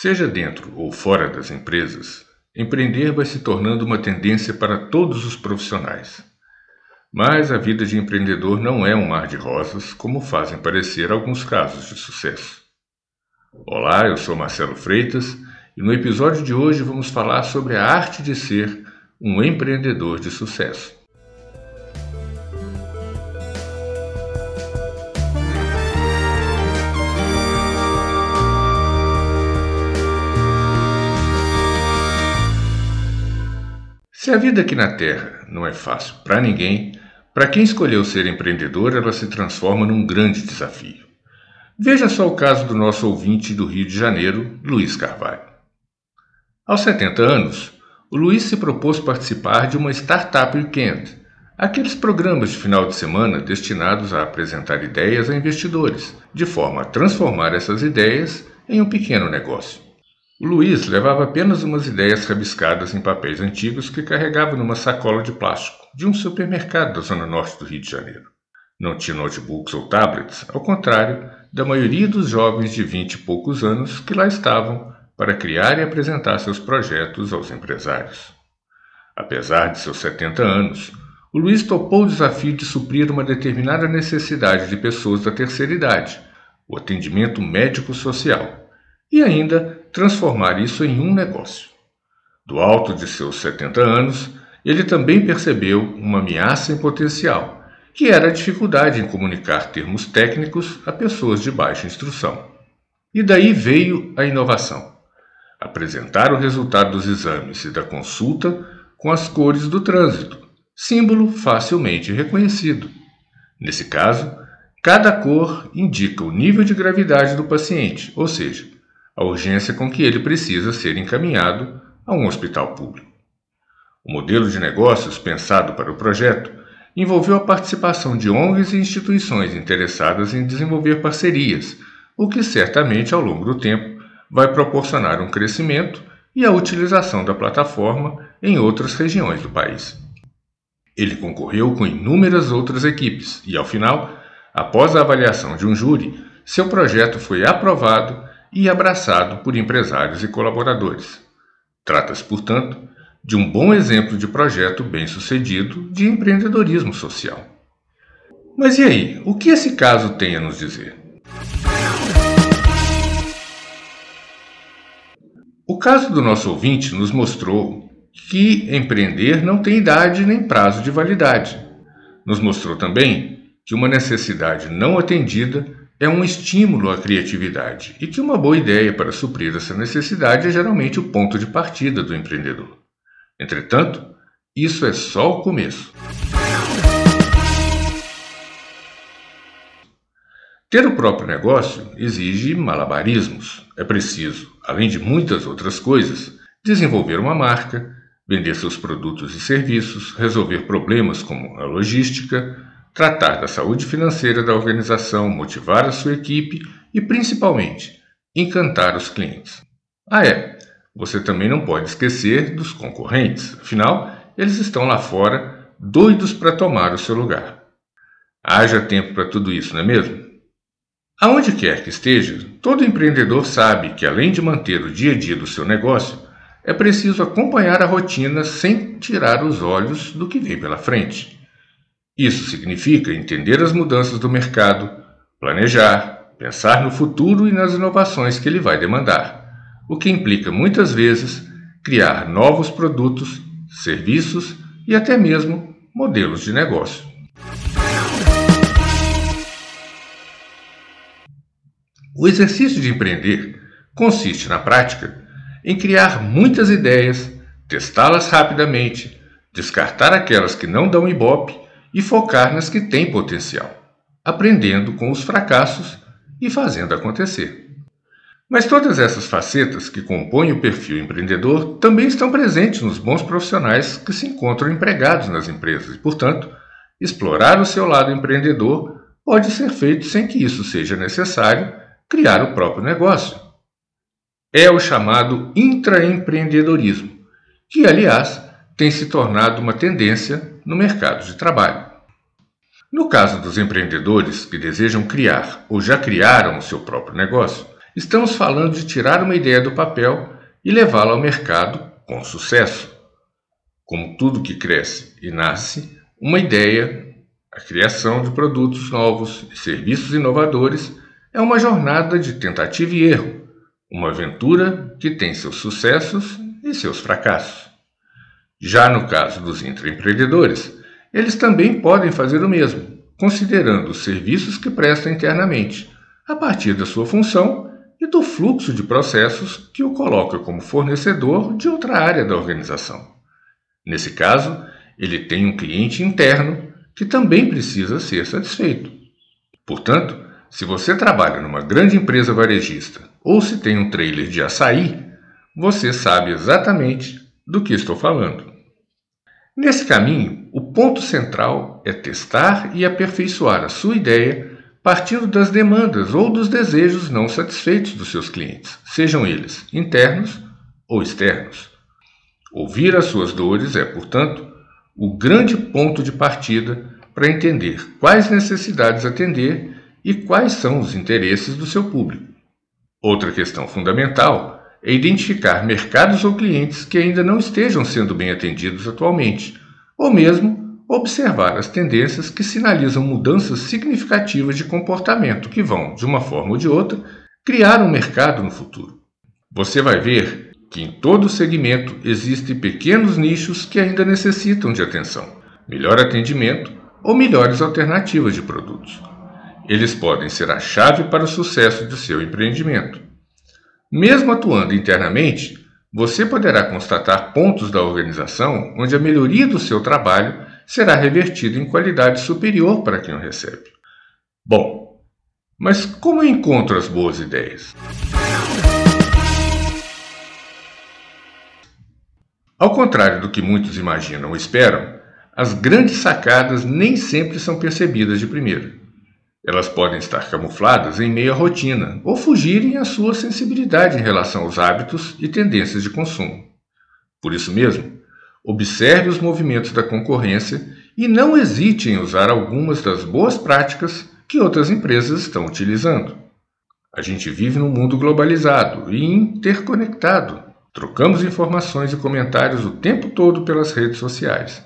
Seja dentro ou fora das empresas, empreender vai se tornando uma tendência para todos os profissionais. Mas a vida de empreendedor não é um mar de rosas, como fazem parecer alguns casos de sucesso. Olá, eu sou Marcelo Freitas e no episódio de hoje vamos falar sobre a arte de ser um empreendedor de sucesso. Se a vida aqui na Terra não é fácil para ninguém, para quem escolheu ser empreendedor, ela se transforma num grande desafio. Veja só o caso do nosso ouvinte do Rio de Janeiro, Luiz Carvalho. Aos 70 anos, o Luiz se propôs participar de uma Startup Weekend, aqueles programas de final de semana destinados a apresentar ideias a investidores, de forma a transformar essas ideias em um pequeno negócio. Luiz levava apenas umas ideias rabiscadas em papéis antigos que carregava numa sacola de plástico de um supermercado da zona norte do Rio de Janeiro. Não tinha notebooks ou tablets, ao contrário da maioria dos jovens de vinte e poucos anos que lá estavam para criar e apresentar seus projetos aos empresários. Apesar de seus 70 anos, o Luiz topou o desafio de suprir uma determinada necessidade de pessoas da terceira idade, o atendimento médico-social e ainda transformar isso em um negócio. Do alto de seus 70 anos, ele também percebeu uma ameaça em potencial, que era a dificuldade em comunicar termos técnicos a pessoas de baixa instrução. E daí veio a inovação: apresentar o resultado dos exames e da consulta com as cores do trânsito, símbolo facilmente reconhecido. Nesse caso, cada cor indica o nível de gravidade do paciente, ou seja, a urgência com que ele precisa ser encaminhado a um hospital público. O modelo de negócios pensado para o projeto envolveu a participação de ONGs e instituições interessadas em desenvolver parcerias, o que certamente ao longo do tempo vai proporcionar um crescimento e a utilização da plataforma em outras regiões do país. Ele concorreu com inúmeras outras equipes e, ao final, após a avaliação de um júri, seu projeto foi aprovado e abraçado por empresários e colaboradores. Trata-se, portanto, de um bom exemplo de projeto bem-sucedido de empreendedorismo social. Mas e aí, o que esse caso tem a nos dizer? O caso do nosso ouvinte nos mostrou que empreender não tem idade nem prazo de validade. Nos mostrou também que uma necessidade não atendida é um estímulo à criatividade e que uma boa ideia para suprir essa necessidade é geralmente o ponto de partida do empreendedor. Entretanto, isso é só o começo. Ter o próprio negócio exige malabarismos. É preciso, além de muitas outras coisas, desenvolver uma marca, vender seus produtos e serviços, resolver problemas como a logística, tratar da saúde financeira da organização, motivar a sua equipe e, principalmente, encantar os clientes. Ah, é, você também não pode esquecer dos concorrentes, afinal, eles estão lá fora, doidos para tomar o seu lugar. Haja tempo para tudo isso, não é mesmo? Aonde quer que esteja, todo empreendedor sabe que, além de manter o dia a dia do seu negócio, é preciso acompanhar a rotina sem tirar os olhos do que vem pela frente. Isso significa entender as mudanças do mercado, planejar, pensar no futuro e nas inovações que ele vai demandar, o que implica muitas vezes criar novos produtos, serviços e até mesmo modelos de negócio. O exercício de empreender consiste, na prática, em criar muitas ideias, testá-las rapidamente, descartar aquelas que não dão ibope e focar nas que têm potencial, aprendendo com os fracassos e fazendo acontecer. Mas todas essas facetas que compõem o perfil empreendedor também estão presentes nos bons profissionais que se encontram empregados nas empresas e, portanto, explorar o seu lado empreendedor pode ser feito sem que isso seja necessário criar o próprio negócio. É o chamado intraempreendedorismo, que, aliás, tem se tornado uma tendência no mercado de trabalho. No caso dos empreendedores que desejam criar ou já criaram o seu próprio negócio, estamos falando de tirar uma ideia do papel e levá-la ao mercado com sucesso. Como tudo que cresce e nasce, uma ideia, a criação de produtos novos e serviços inovadores é uma jornada de tentativa e erro, uma aventura que tem seus sucessos e seus fracassos. Já no caso dos intraempreendedores, eles também podem fazer o mesmo, considerando os serviços que prestam internamente, a partir da sua função e do fluxo de processos que o coloca como fornecedor de outra área da organização. Nesse caso, ele tem um cliente interno que também precisa ser satisfeito. Portanto, se você trabalha numa grande empresa varejista ou se tem um trailer de açaí, você sabe exatamente do que estou falando. Nesse caminho, o ponto central é testar e aperfeiçoar a sua ideia partindo das demandas ou dos desejos não satisfeitos dos seus clientes, sejam eles internos ou externos. Ouvir as suas dores é, portanto, o grande ponto de partida para entender quais necessidades atender e quais são os interesses do seu público. Outra questão fundamental é identificar mercados ou clientes que ainda não estejam sendo bem atendidos atualmente, ou mesmo observar as tendências que sinalizam mudanças significativas de comportamento que vão, de uma forma ou de outra, criar um mercado no futuro. Você vai ver que em todo segmento existem pequenos nichos que ainda necessitam de atenção, melhor atendimento ou melhores alternativas de produtos. Eles podem ser a chave para o sucesso do seu empreendimento. Mesmo atuando internamente, você poderá constatar pontos da organização onde a melhoria do seu trabalho será revertida em qualidade superior para quem o recebe. Bom, mas como eu encontro as boas ideias? Ao contrário do que muitos imaginam ou esperam, as grandes sacadas nem sempre são percebidas de primeira. Elas podem estar camufladas em meio à rotina ou fugirem à sua sensibilidade em relação aos hábitos e tendências de consumo. Por isso mesmo, observe os movimentos da concorrência e não hesite em usar algumas das boas práticas que outras empresas estão utilizando. A gente vive num mundo globalizado e interconectado. Trocamos informações e comentários o tempo todo pelas redes sociais.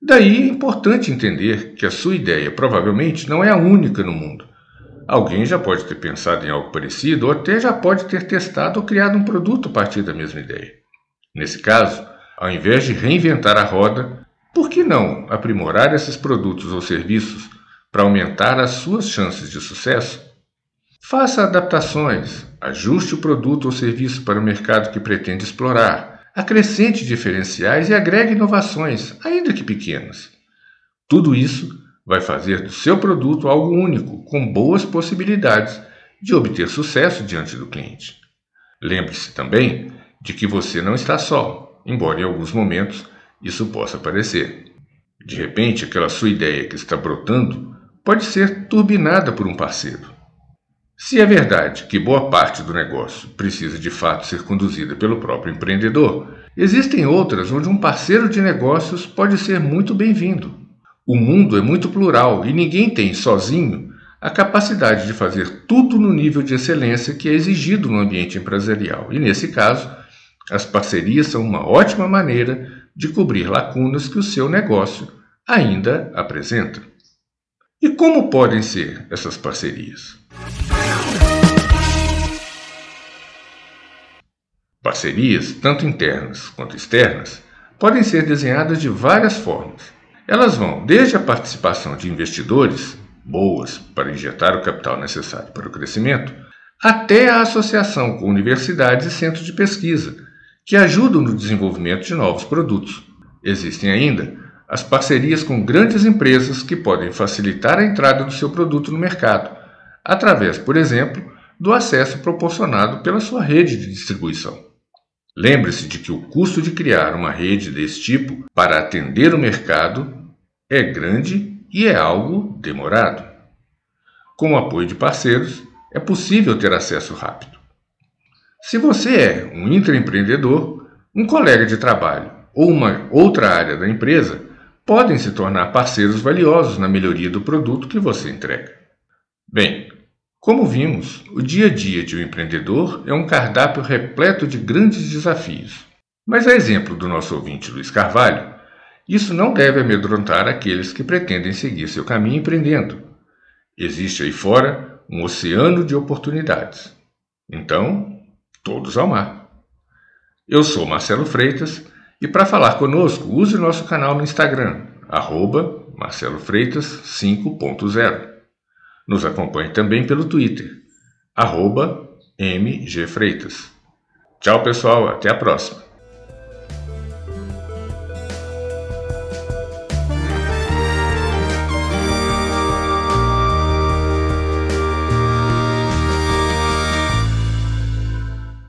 Daí é importante entender que a sua ideia provavelmente não é a única no mundo. Alguém já pode ter pensado em algo parecido ou até já pode ter testado ou criado um produto a partir da mesma ideia. Nesse caso, ao invés de reinventar a roda, por que não aprimorar esses produtos ou serviços para aumentar as suas chances de sucesso? Faça adaptações, ajuste o produto ou serviço para o mercado que pretende explorar acrescente diferenciais e agregue inovações, ainda que pequenas. Tudo isso vai fazer do seu produto algo único, com boas possibilidades de obter sucesso diante do cliente. Lembre-se também de que você não está só, embora em alguns momentos isso possa parecer. De repente, aquela sua ideia que está brotando pode ser turbinada por um parceiro. Se é verdade que boa parte do negócio precisa de fato ser conduzida pelo próprio empreendedor, existem outras onde um parceiro de negócios pode ser muito bem-vindo. O mundo é muito plural e ninguém tem, sozinho, a capacidade de fazer tudo no nível de excelência que é exigido no ambiente empresarial. E nesse caso, as parcerias são uma ótima maneira de cobrir lacunas que o seu negócio ainda apresenta. E como podem ser essas parcerias? Parcerias, tanto internas quanto externas, podem ser desenhadas de várias formas. Elas vão desde a participação de investidores, boas para injetar o capital necessário para o crescimento, até a associação com universidades e centros de pesquisa, que ajudam no desenvolvimento de novos produtos. Existem ainda as parcerias com grandes empresas que podem facilitar a entrada do seu produto no mercado, através, por exemplo, do acesso proporcionado pela sua rede de distribuição. Lembre-se de que o custo de criar uma rede desse tipo para atender o mercado é grande e é algo demorado. Com o apoio de parceiros, é possível ter acesso rápido. Se você é um intraempreendedor, um colega de trabalho ou uma outra área da empresa, podem se tornar parceiros valiosos na melhoria do produto que você entrega. Bem, Como vimos, o dia a dia de um empreendedor é um cardápio repleto de grandes desafios. Mas, a exemplo do nosso ouvinte Luiz Carvalho, isso não deve amedrontar aqueles que pretendem seguir seu caminho empreendendo. Existe aí fora um oceano de oportunidades. Então, todos ao mar. Eu sou Marcelo Freitas e para falar conosco, use nosso canal no Instagram, arroba Marcelo Freitas 5.0. Nos acompanhe também pelo Twitter, arroba MG Freitas. Tchau, pessoal, até a próxima.